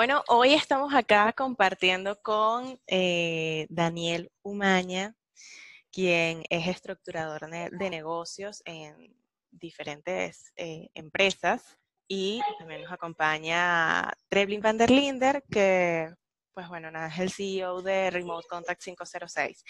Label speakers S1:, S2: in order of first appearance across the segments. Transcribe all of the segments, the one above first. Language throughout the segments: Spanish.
S1: Bueno, hoy estamos acá compartiendo con eh, Daniel Umaña, quien es estructurador de negocios en diferentes eh, empresas y también nos acompaña Treblin van der Linder, que pues bueno, nada, es el CEO de Remote Contact 506.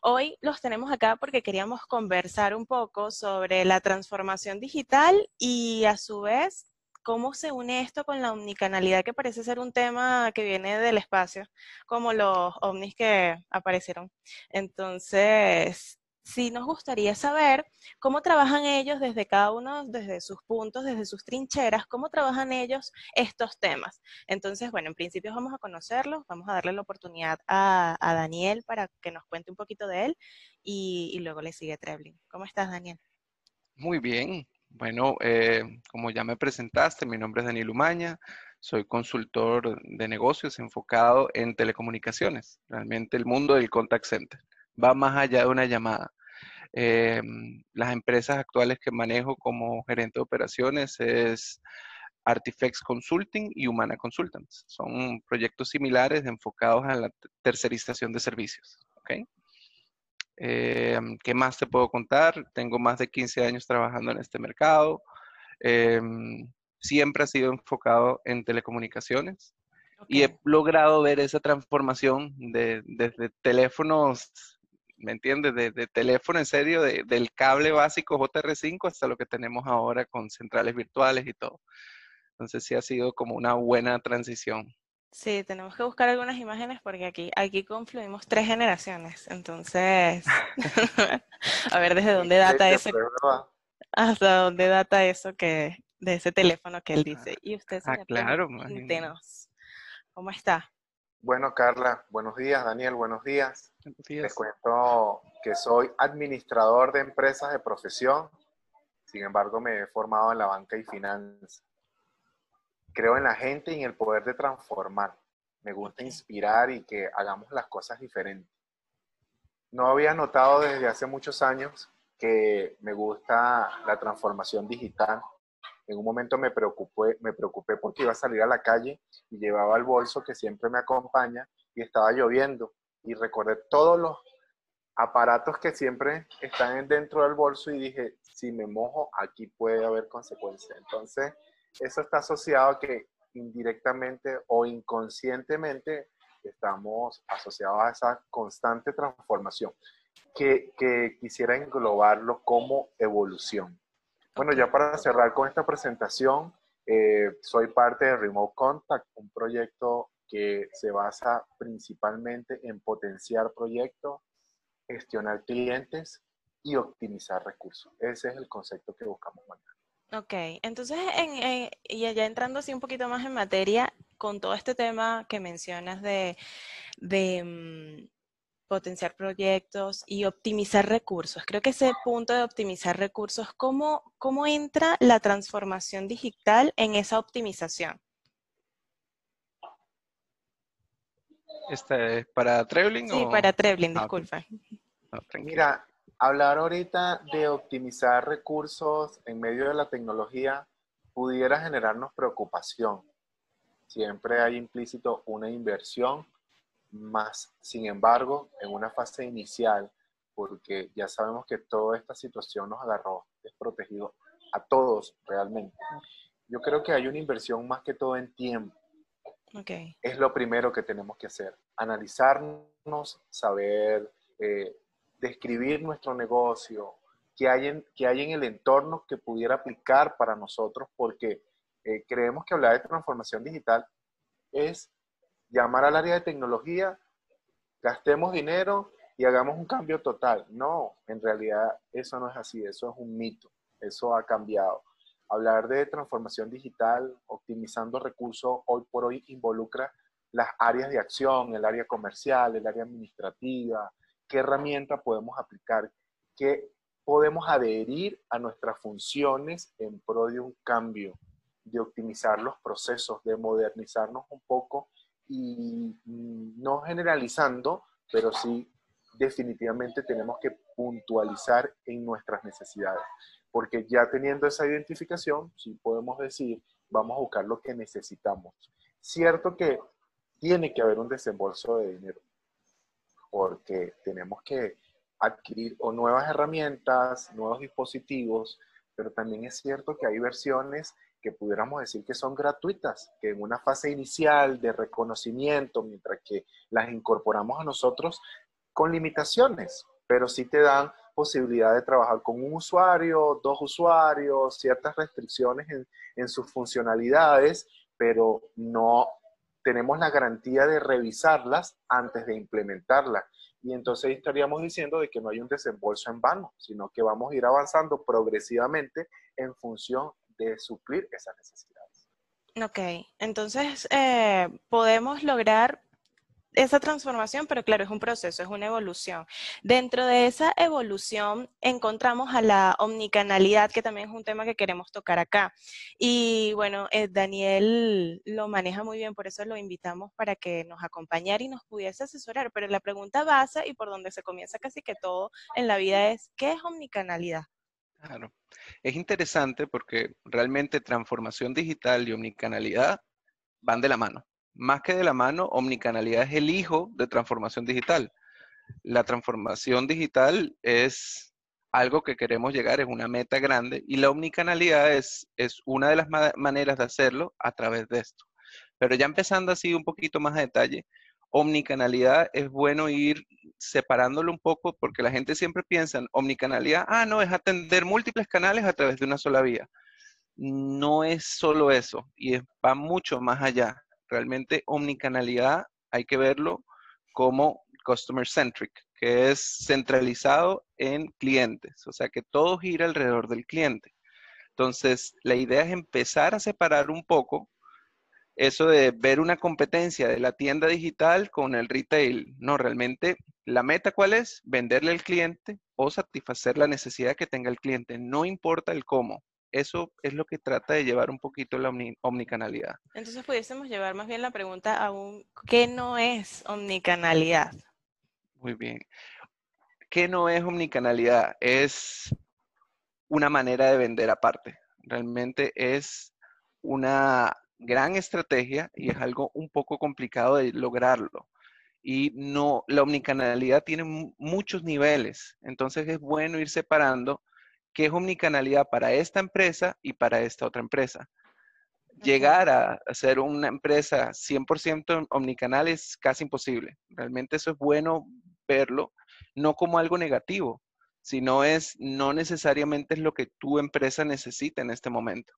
S1: Hoy los tenemos acá porque queríamos conversar un poco sobre la transformación digital y a su vez cómo se une esto con la omnicanalidad que parece ser un tema que viene del espacio, como los ovnis que aparecieron. Entonces, sí nos gustaría saber cómo trabajan ellos desde cada uno, desde sus puntos, desde sus trincheras, cómo trabajan ellos estos temas. Entonces, bueno, en principio vamos a conocerlos, vamos a darle la oportunidad a, Daniel para que nos cuente un poquito de él y, luego le sigue Treblin. ¿Cómo estás, Daniel?
S2: Muy bien. Bueno, eh, como ya me presentaste, mi nombre es Daniel Umaña, soy consultor de negocios enfocado en telecomunicaciones, realmente el mundo del contact center va más allá de una llamada. Em, las empresas actuales que manejo como gerente de operaciones es Artifex Consulting y Humana Consultants. Son proyectos similares enfocados a la tercerización de servicios. Em, ¿Qué más te puedo contar? Tengo más de 15 años trabajando en este mercado. Em, siempre ha sido enfocado en telecomunicaciones. Y he logrado ver esa transformación de, desde teléfonos ¿me entiendes? De, teléfono en serio, del cable básico JR5 hasta lo que tenemos ahora con centrales virtuales y todo. Entonces sí ha sido como una buena transición.
S1: Sí, tenemos que buscar algunas imágenes porque aquí, aquí confluimos tres generaciones. Entonces, a ver desde dónde data eso. Hasta dónde data eso que de ese teléfono que él dice. Y usted,
S2: ah, claro,
S1: ¿Cómo está?
S3: Bueno, Carla, buenos días. Daniel, buenos días. Les cuento que soy administrador de empresas de profesión. Sin embargo, me he formado en la banca y finanzas. Creo en la gente y en el poder de transformar. Me gusta inspirar y que hagamos las cosas diferentes. No había notado desde hace muchos años que me gusta la transformación digital en un momento me preocupé, me preocupé porque iba a salir a la calle y llevaba el bolso que siempre me acompaña y estaba lloviendo y recordé todos los aparatos que siempre están dentro del bolso y dije, si me mojo, aquí puede haber consecuencias. Entonces, eso está asociado a que indirectamente o inconscientemente estamos asociados a esa constante transformación que, quisiera englobarlo como evolución. Bueno, ya para cerrar con esta presentación, eh, soy parte de Remote Contact, un proyecto que se basa principalmente en potenciar proyectos, gestionar clientes y optimizar recursos. Ese es el concepto que buscamos.
S1: Ok, entonces, en, y ya entrando así un poquito más en materia, con todo este tema que mencionas de, de mm, potenciar proyectos y optimizar recursos. Creo que ese punto de optimizar recursos, ¿cómo, cómo entra la transformación digital en esa optimización?
S2: ¿Este es para Trebling?
S1: Sí, para Trebling, ah, disculpa.
S3: Mira, hablar ahorita de optimizar recursos en medio de la tecnología pudiera generarnos preocupación. Siempre hay implícito una inversión más, sin embargo, en una fase inicial, porque ya sabemos que toda esta situación nos agarró desprotegido a todos realmente. Yo creo que hay una inversión más que todo en tiempo. Okay. Es lo primero que tenemos que hacer. Analizarnos, saber eh, describir nuestro negocio, qué hay, en, hay en el entorno que pudiera aplicar para nosotros, porque eh, creemos que hablar de transformación digital es llamar al área de tecnología, gastemos dinero y hagamos un cambio total. No, en realidad eso no es así, eso es un mito, eso ha cambiado. Hablar de transformación digital, optimizando recursos, hoy por hoy involucra las áreas de acción, el área comercial, el área administrativa, qué herramienta podemos aplicar, qué podemos adherir a nuestras funciones en pro de un cambio, de optimizar los procesos, de modernizarnos un poco y no generalizando, pero sí definitivamente tenemos que puntualizar en nuestras necesidades, porque ya teniendo esa identificación, sí podemos decir, vamos a buscar lo que necesitamos. cierto que tiene que haber un desembolso de dinero, porque tenemos que adquirir nuevas herramientas, nuevos dispositivos, pero también es cierto que hay versiones que pudiéramos decir que son gratuitas, que en una fase inicial de reconocimiento, mientras que las incorporamos a nosotros con limitaciones, pero sí te dan posibilidad de trabajar con un usuario, dos usuarios, ciertas restricciones en sus funcionalidades, pero no tenemos la garantía de revisarlas antes de implementarlas. Y entonces estaríamos diciendo de que no hay un desembolso en vano, sino que vamos a ir avanzando progresivamente en función de suplir esas necesidades.
S1: Ok, entonces eh, podemos lograr esa transformación, pero claro, es un proceso, es una evolución. Dentro de esa evolución encontramos a la omnicanalidad, que también es un tema que queremos tocar acá. Y bueno, eh, Daniel lo maneja muy bien, por eso lo invitamos para que nos acompañara y nos pudiese asesorar. Pero la pregunta base y por donde se comienza casi que todo en la vida es, ¿qué es omnicanalidad?
S2: Claro. Es interesante porque realmente transformación digital y omnicanalidad van de la mano. Más que de la mano, omnicanalidad es el hijo de transformación digital. La transformación digital es algo que queremos llegar, es una meta grande y la omnicanalidad es, es una de las maneras de hacerlo a través de esto. Pero ya empezando así un poquito más a detalle, omnicanalidad es bueno ir separándolo un poco porque la gente siempre piensa en omnicanalidad, ah, no, es atender múltiples canales a través de una sola vía. No es solo eso y va mucho más allá. Realmente omnicanalidad hay que verlo como customer centric, que es centralizado en clientes, o sea que todo gira alrededor del cliente. Entonces, la idea es empezar a separar un poco eso de ver una competencia de la tienda digital con el retail. No, realmente la meta cuál es? Venderle al cliente o satisfacer la necesidad que tenga el cliente. No importa el cómo. Eso es lo que trata de llevar un poquito la omnicanalidad.
S1: Entonces pudiésemos llevar más bien la pregunta a un ¿qué no es omnicanalidad?
S2: Muy bien. ¿Qué no es omnicanalidad? Es una manera de vender aparte. Realmente es una gran estrategia y es algo un poco complicado de lograrlo. Y no, la omnicanalidad tiene muchos niveles, entonces es bueno ir separando qué es omnicanalidad para esta empresa y para esta otra empresa. Llegar a, ser una empresa 100% omnicanal es casi imposible. Realmente eso es bueno verlo, no como algo negativo, sino es, no necesariamente es lo que tu empresa necesita en este momento.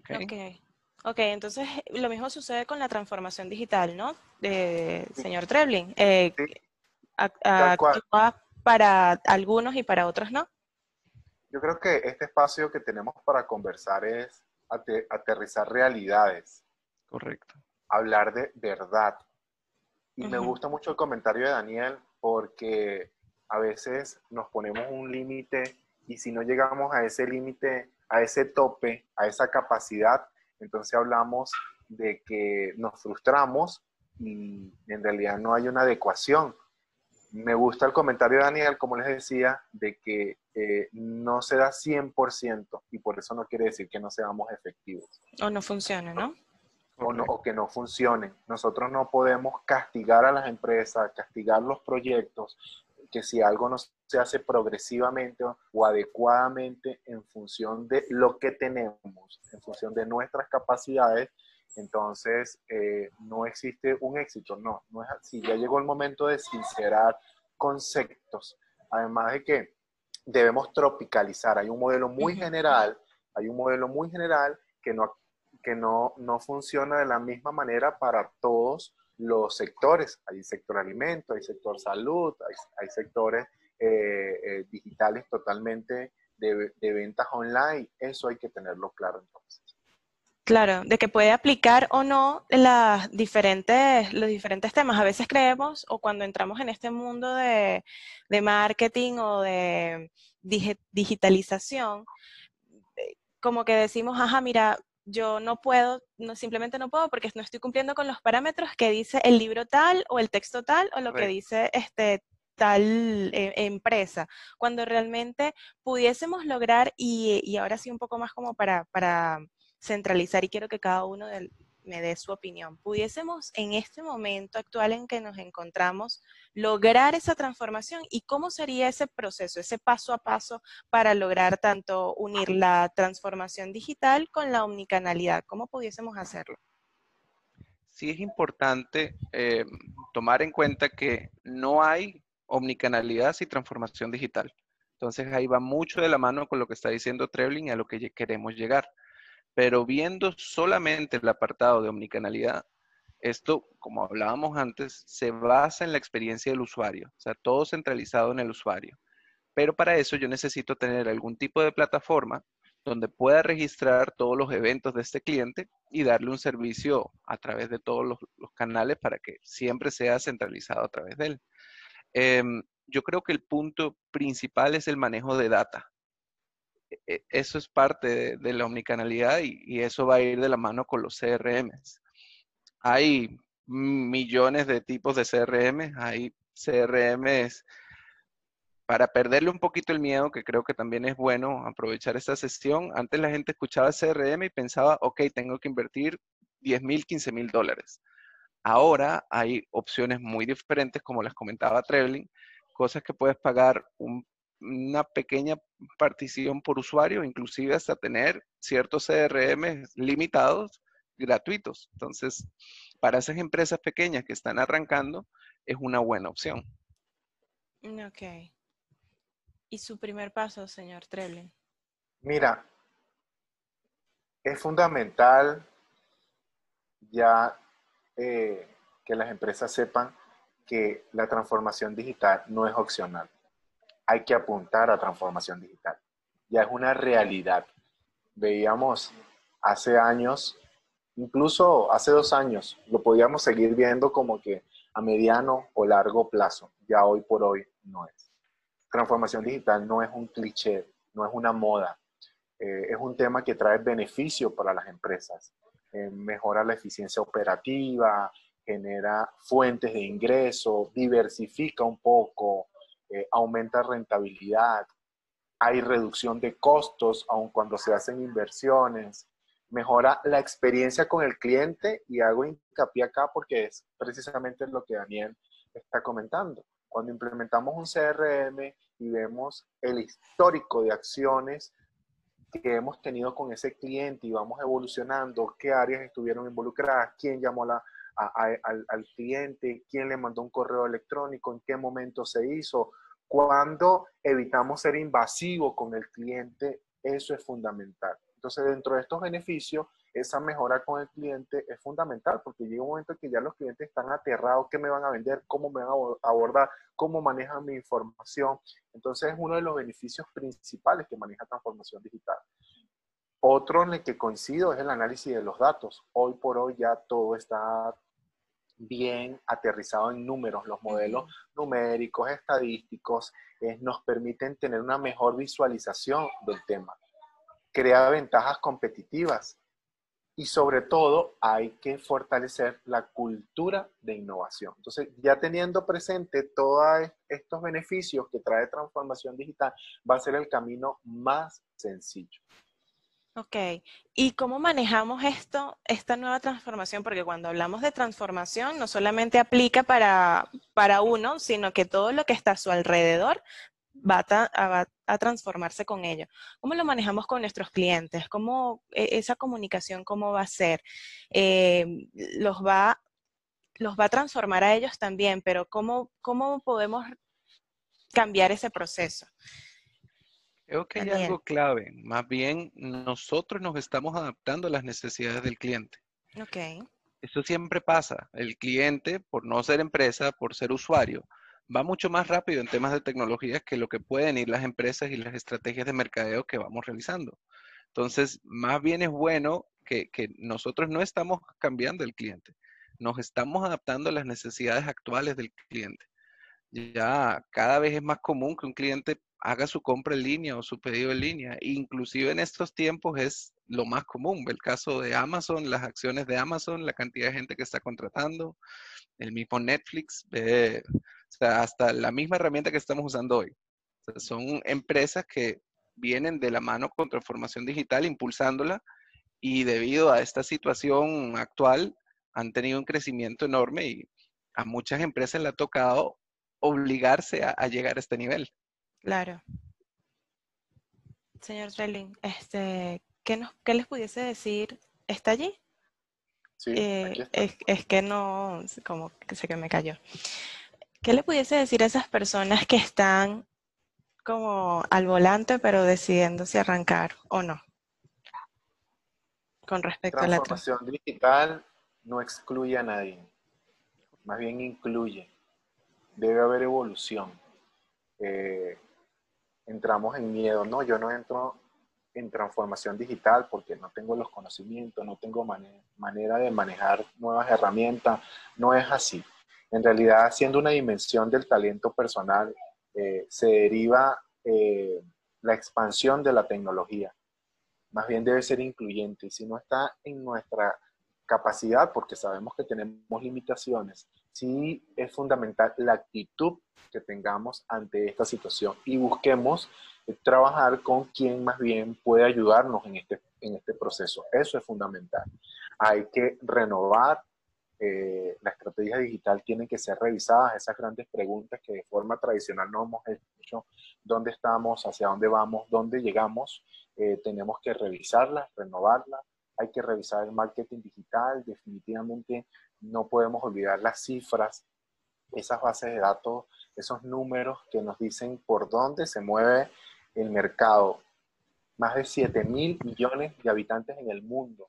S1: Okay. Ok, entonces lo mismo sucede con la transformación digital, ¿no? señor Trebling. Eh, para algunos y para otros no.
S3: Yo creo que este espacio que tenemos para conversar es aterrizar realidades.
S2: Correcto.
S3: Hablar de verdad. Y me gusta mucho el comentario de Daniel porque a veces nos ponemos un límite y si no llegamos a ese límite, a ese tope, a esa capacidad, entonces hablamos de que nos frustramos y en realidad no hay una adecuación. Me gusta el comentario de Daniel, como les decía, de que eh, no se da 100% y por eso no quiere decir que no seamos efectivos.
S1: O no funcione, ¿no?
S3: O, no, o que no funcione. Nosotros no podemos castigar a las empresas, castigar los proyectos, que si algo no se hace progresivamente o adecuadamente en función de lo que tenemos, en función de nuestras capacidades, entonces eh, no existe un éxito. No, no es así. Ya llegó el momento de sincerar conceptos. Además de que debemos tropicalizar. Hay un modelo muy general, hay un modelo muy general que no, que no, no funciona de la misma manera para todos los sectores. Hay sector alimento, hay sector salud, hay, sectores eh, eh, digitales totalmente de, ventas online. Eso hay que tenerlo claro entonces.
S1: Claro, de que puede aplicar o no las diferentes, los diferentes temas. A veces creemos, o cuando entramos en este mundo de, de marketing o de digitalización, eh, como que decimos, ajá, mira, yo no puedo, no, simplemente no puedo porque no estoy cumpliendo con los parámetros que dice el libro tal o el texto tal o lo que dice este tal eh, empresa, cuando realmente pudiésemos lograr, y, ahora sí un poco más como para, para centralizar, y quiero que cada uno de me dé su opinión. ¿Pudiésemos en este momento actual en que nos encontramos lograr esa transformación y cómo sería ese proceso, ese paso a paso para lograr tanto unir la transformación digital con la omnicanalidad? ¿Cómo pudiésemos hacerlo?
S2: Sí es importante eh, tomar en cuenta que no hay omnicanalidad sin transformación digital. Entonces ahí va mucho de la mano con lo que está diciendo Trebling y a lo que queremos llegar. Pero viendo solamente el apartado de omnicanalidad, esto, como hablábamos antes, se basa en la experiencia del usuario, o sea, todo centralizado en el usuario. Pero para eso yo necesito tener algún tipo de plataforma donde pueda registrar todos los eventos de este cliente y darle un servicio a través de todos los, canales para que siempre sea centralizado a través de él. Em, yo creo que el punto principal es el manejo de data. E, eso es parte de, la omnicanalidad y, eso va a ir de la mano con los CRMs. Hay millones de tipos de CRM, hay CRMs para perderle un poquito el miedo, que creo que también es bueno aprovechar esta sesión. Antes la gente escuchaba CRM y pensaba, ok, tengo que invertir 10 mil, 15 mil dólares. Ahora hay opciones muy diferentes, como les comentaba Trebling, cosas que puedes pagar una pequeña partición por usuario, inclusive hasta tener ciertos CRM limitados gratuitos. Entonces, para esas empresas pequeñas que están arrancando, es una buena opción.
S1: Ok. ¿Y su primer paso, señor Trebling?
S3: Mira, es fundamental ya eh, que las empresas sepan que la transformación digital no es opcional. Hay que apuntar a transformación digital. Ya es una realidad. Veíamos hace años, incluso hace dos años, lo podíamos seguir viendo como que a mediano o largo plazo. Ya hoy por hoy no es. Transformación digital no es un cliché, no es una moda. Eh, es un tema que trae beneficio para las empresas. Eh, mejora la eficiencia operativa, genera fuentes de ingreso, diversifica un poco, eh, aumenta rentabilidad, hay reducción de costos aun cuando se hacen inversiones, mejora la experiencia con el cliente y hago hincapié acá porque es precisamente lo que Daniel está comentando. Cuando implementamos un CRM y vemos el histórico de acciones que hemos tenido con ese cliente y vamos evolucionando, qué áreas estuvieron involucradas, quién llamó la, al, cliente, quién le mandó un correo electrónico, en qué momento se hizo, cuando evitamos ser invasivos con el cliente, eso es fundamental. Entonces, dentro de estos beneficios, esa mejora con el cliente es fundamental porque llega un momento en que ya los clientes están aterrados, qué me van a vender, cómo me van a abordar, cómo manejan mi información. Entonces, es uno de los beneficios principales que maneja transformación digital. Otro en el que coincido es el análisis de los datos. Hoy por hoy ya todo está bien aterrizado en números. Los modelos numéricos, estadísticos, eh, nos permiten tener una mejor visualización del tema. Crea ventajas competitivas y sobre todo hay que fortalecer la cultura de innovación. Entonces, ya teniendo presente todos estos beneficios que trae transformación digital, va a ser el camino más sencillo.
S1: Ok, ¿y cómo manejamos esto, esta nueva transformación? Porque cuando hablamos de transformación, no solamente aplica para, para uno, sino que todo lo que está a su alrededor va a, transformarse con ello. ¿Cómo lo manejamos con nuestros clientes? ¿Cómo e, esa comunicación, cómo va a ser? Eh, los, va, los va a transformar a ellos también, pero ¿cómo, cómo podemos cambiar ese proceso?
S2: Creo que hay algo clave. Más bien, nosotros nos estamos adaptando a las necesidades del cliente.
S1: Ok.
S2: Eso siempre pasa. El cliente, por no ser empresa, por ser usuario, va mucho más rápido en temas de tecnología que lo que pueden ir las empresas y las estrategias de mercadeo que vamos realizando. Entonces, más bien es bueno que, que nosotros no estamos cambiando el cliente, nos estamos adaptando a las necesidades actuales del cliente. Ya cada vez es más común que un cliente haga su compra en línea o su pedido en línea. Inclusive en estos tiempos es lo más común. El caso de Amazon, las acciones de Amazon, la cantidad de gente que está contratando, el mismo Netflix, hasta la misma herramienta que estamos usando hoy. son empresas que vienen de la mano con transformación digital, impulsándola y debido a esta situación actual han tenido un crecimiento enorme y a muchas empresas le ha tocado obligarse a, llegar a este nivel.
S1: Claro. Señor Trelling, este, ¿qué, nos, ¿qué les pudiese decir? ¿Está allí?
S3: Sí,
S1: eh, es, que no, como que sé que me cayó. ¿Qué le pudiese decir a esas personas que están como al volante pero decidiendo si arrancar o no? Con respecto a la
S3: transformación digital no excluye a nadie, más bien incluye. Debe haber evolución. Eh, entramos en miedo, no, yo no entro en transformación digital porque no tengo los conocimientos, no tengo manera de manejar nuevas herramientas, no es así. En realidad, siendo una dimensión del talento personal, eh, se deriva eh, la expansión de la tecnología. Más bien debe ser incluyente y si no está en nuestra capacidad, porque sabemos que tenemos limitaciones, sí es fundamental la actitud que tengamos ante esta situación y busquemos trabajar con quien más bien puede ayudarnos en este, en este proceso. Eso es fundamental. Hay que renovar eh, la estrategia digital, tienen que ser revisadas esas grandes preguntas que de forma tradicional no hemos hecho. ¿Dónde estamos? ¿Hacia dónde vamos? ¿Dónde llegamos? Eh, tenemos que revisarlas, renovarlas. Hay que revisar el marketing digital. Definitivamente no podemos olvidar las cifras, esas bases de datos, esos números que nos dicen por dónde se mueve el mercado. Más de 7 mil millones de habitantes en el mundo.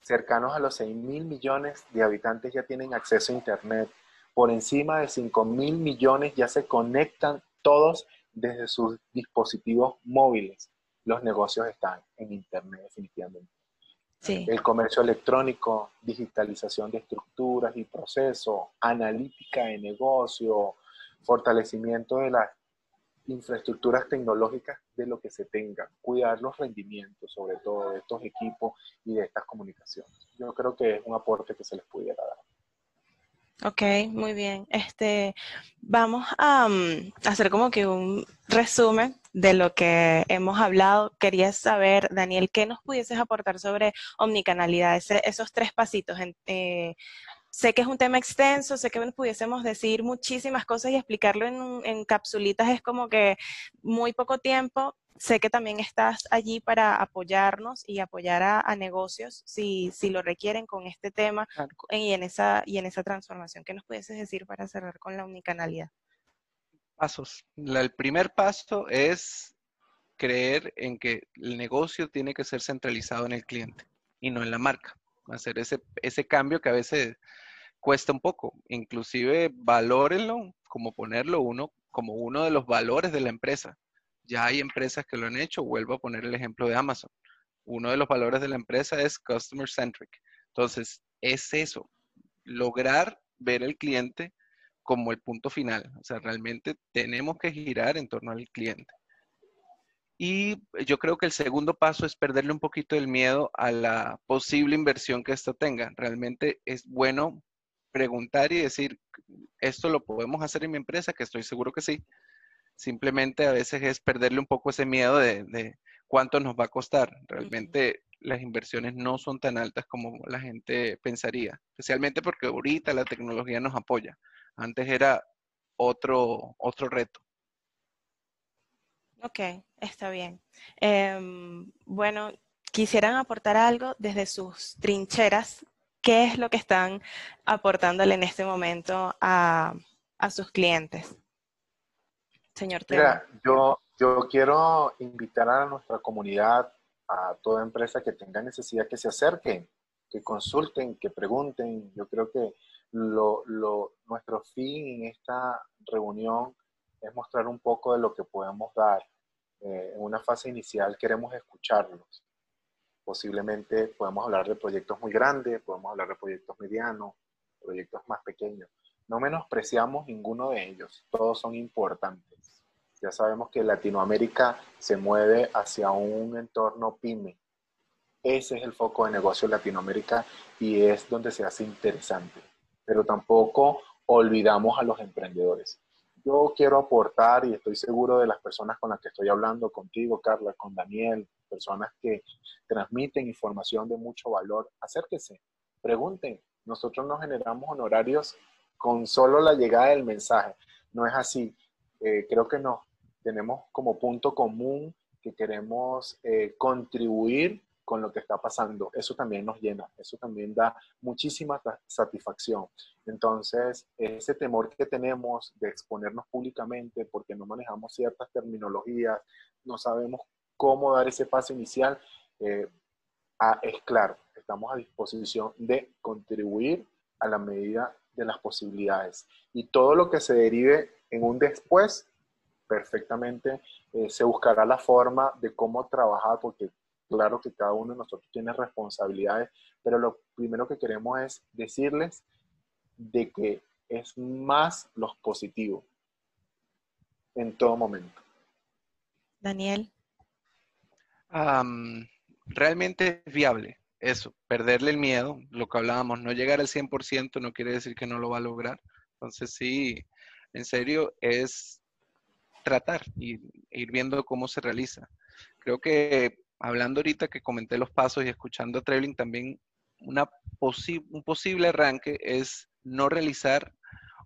S3: Cercanos a los 6 mil millones de habitantes ya tienen acceso a Internet. Por encima de 5 mil millones ya se conectan todos desde sus dispositivos móviles. Los negocios están en Internet definitivamente. El comercio electrónico, digitalización de estructuras y procesos, analítica de negocio, fortalecimiento de las infraestructuras tecnológicas de lo que se tenga, cuidar los rendimientos, sobre todo de estos equipos y de estas comunicaciones. Yo creo que es un aporte que se les pudiera dar.
S1: Ok, muy bien. Este, vamos a mm, hacer como que un resumen de lo que hemos hablado. Quería saber, Daniel, ¿qué nos pudieses aportar sobre omnicanalidad? esos tres pasitos. En, eh, Sé que es un tema extenso, sé que pudiésemos decir muchísimas cosas y explicarlo en, en capsulitas es como que muy poco tiempo. Sé que también estás allí para apoyarnos y apoyar a, negocios si, si, lo requieren con este tema y, en esa, y en esa transformación. ¿Qué nos pudieses decir para cerrar con la unicanalidad?
S2: Pasos. el primer paso es creer en que el negocio tiene que ser centralizado en el cliente y no en la marca hacer ese, ese cambio que a veces cuesta un poco. Inclusive valórenlo como ponerlo uno como uno de los valores de la empresa. Ya hay empresas que lo han hecho. Vuelvo a poner el ejemplo de Amazon. Uno de los valores de la empresa es customer centric. Entonces, es eso, lograr ver el cliente como el punto final. O sea, realmente tenemos que girar en torno al cliente. Y yo creo que el segundo paso es perderle un poquito el miedo a la posible inversión que esto tenga. Realmente es bueno preguntar y decir, ¿esto lo podemos hacer en mi empresa? Que estoy seguro que sí. Simplemente a veces es perderle un poco ese miedo de, cuánto nos va a costar. Realmente las inversiones no son tan altas como la gente pensaría, especialmente porque ahorita la tecnología nos apoya. Antes era otro, otro reto.
S1: Ok, está bien. Em, bueno, quisieran aportar algo desde sus trincheras. ¿Qué es lo que están aportándole en este momento a, sus clientes? Señor
S3: Mira, yo, yo quiero invitar a nuestra comunidad, a toda empresa que tenga necesidad, que se acerquen, que consulten, que pregunten. Yo creo que lo, lo, nuestro fin en esta reunión es mostrar un poco de lo que podemos dar. Eh, en una fase inicial queremos escucharlos. Posiblemente podemos hablar de proyectos muy grandes, podemos hablar de proyectos medianos, proyectos más pequeños. No menospreciamos ninguno de ellos, todos son importantes. Ya sabemos que Latinoamérica se mueve hacia un entorno pyme. Ese es el foco de negocio de Latinoamérica y es donde se hace interesante. Pero tampoco olvidamos a los emprendedores yo quiero aportar y estoy seguro de las personas con las que estoy hablando, contigo, Carla, con Daniel, personas que transmiten información de mucho valor, acérquese, pregunten. Nosotros no generamos honorarios con solo la llegada del mensaje. No es así. Eh, creo que no. Tenemos como punto común que queremos eh, contribuir con lo que está pasando. Eso también nos llena, eso también da muchísima satisfacción. Entonces, ese temor que tenemos de exponernos públicamente porque no manejamos ciertas terminologías, no sabemos cómo dar ese paso inicial, eh, es claro, estamos a disposición de contribuir a la medida de las posibilidades. Y todo lo que se derive en un después, perfectamente eh, se buscará la forma de cómo trabajar, porque claro que cada uno de nosotros tiene responsabilidades, pero lo primero que queremos es decirles de que es más los positivos en todo momento.
S1: Daniel.
S2: realmente es viable eso, perderle el miedo, lo que hablábamos, no llegar al 100% no quiere decir que no lo va a lograr. Entonces sí, en serio, es tratar y ir viendo cómo se realiza. Creo que hablando ahorita que comenté los pasos y escuchando a Trevling también, una un posible arranque es no realizar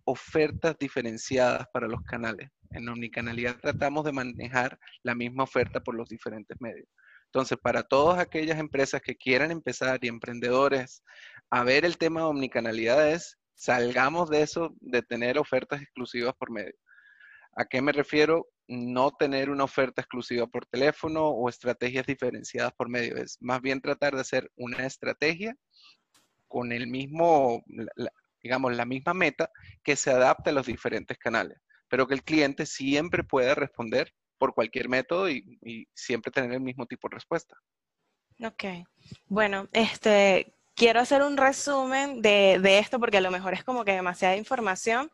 S2: ofertas diferenciadas para los canales. En omnicanalidad tratamos de manejar la misma oferta por los diferentes medios. Entonces, para todas aquellas empresas que quieran empezar y emprendedores a ver el tema de omnicanalidad es, salgamos de eso, de tener ofertas exclusivas por medio. ¿A qué me refiero? No tener una oferta exclusiva por teléfono o estrategias diferenciadas por medio. Es más bien tratar de hacer una estrategia con el mismo, digamos, la misma meta que se adapte a los diferentes canales, pero que el cliente siempre pueda responder por cualquier método y, siempre tener el mismo tipo de respuesta.
S1: Ok. Bueno, este, quiero hacer un resumen de, esto porque a lo mejor es como que demasiada información.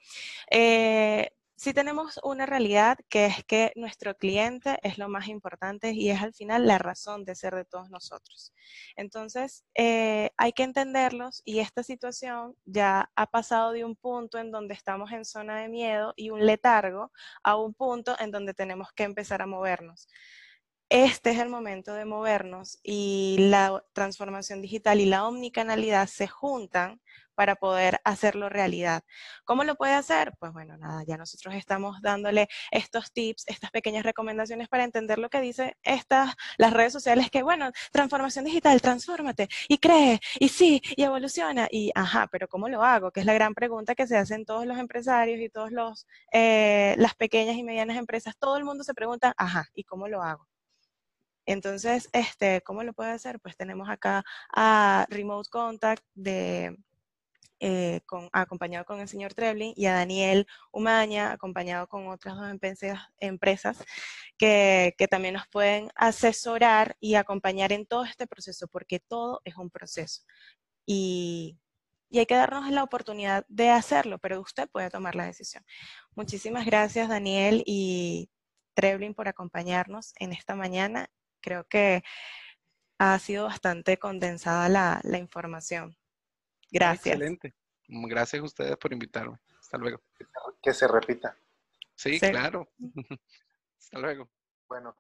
S1: Eh, sí tenemos una realidad que es que nuestro cliente es lo más importante y es al final la razón de ser de todos nosotros. Entonces, eh, hay que entenderlos y esta situación ya ha pasado de un punto en donde estamos en zona de miedo y un letargo a un punto en donde tenemos que empezar a movernos este es el momento de movernos y la transformación digital y la omnicanalidad se juntan para poder hacerlo realidad. ¿Cómo lo puede hacer? Pues bueno, nada, ya nosotros estamos dándole estos tips, estas pequeñas recomendaciones para entender lo que dicen estas, las redes sociales, que bueno, transformación digital, transfórmate y cree, y sí, y evoluciona, y ajá, pero ¿cómo lo hago? Que es la gran pregunta que se hacen todos los empresarios y todos los, eh, las pequeñas y medianas empresas, todo el mundo se pregunta, ajá, ¿y cómo lo hago? Entonces, este, ¿cómo lo puede hacer? Pues tenemos acá a Remote Contact de, eh, acompañado con el señor Trebling y a Daniel Umaña, acompañado con otras dos empresas, que, también nos pueden asesorar y acompañar en todo este proceso, porque todo es un proceso. Y, y hay que darnos la oportunidad de hacerlo, pero usted puede tomar la decisión. Muchísimas gracias, Daniel y Trebling, por acompañarnos en esta mañana creo que ha sido bastante condensada la, información. Gracias.
S2: Excelente. Gracias a ustedes por invitarme. Hasta luego.
S3: Que se repita.
S2: sí. claro. Hasta luego.
S3: Bueno.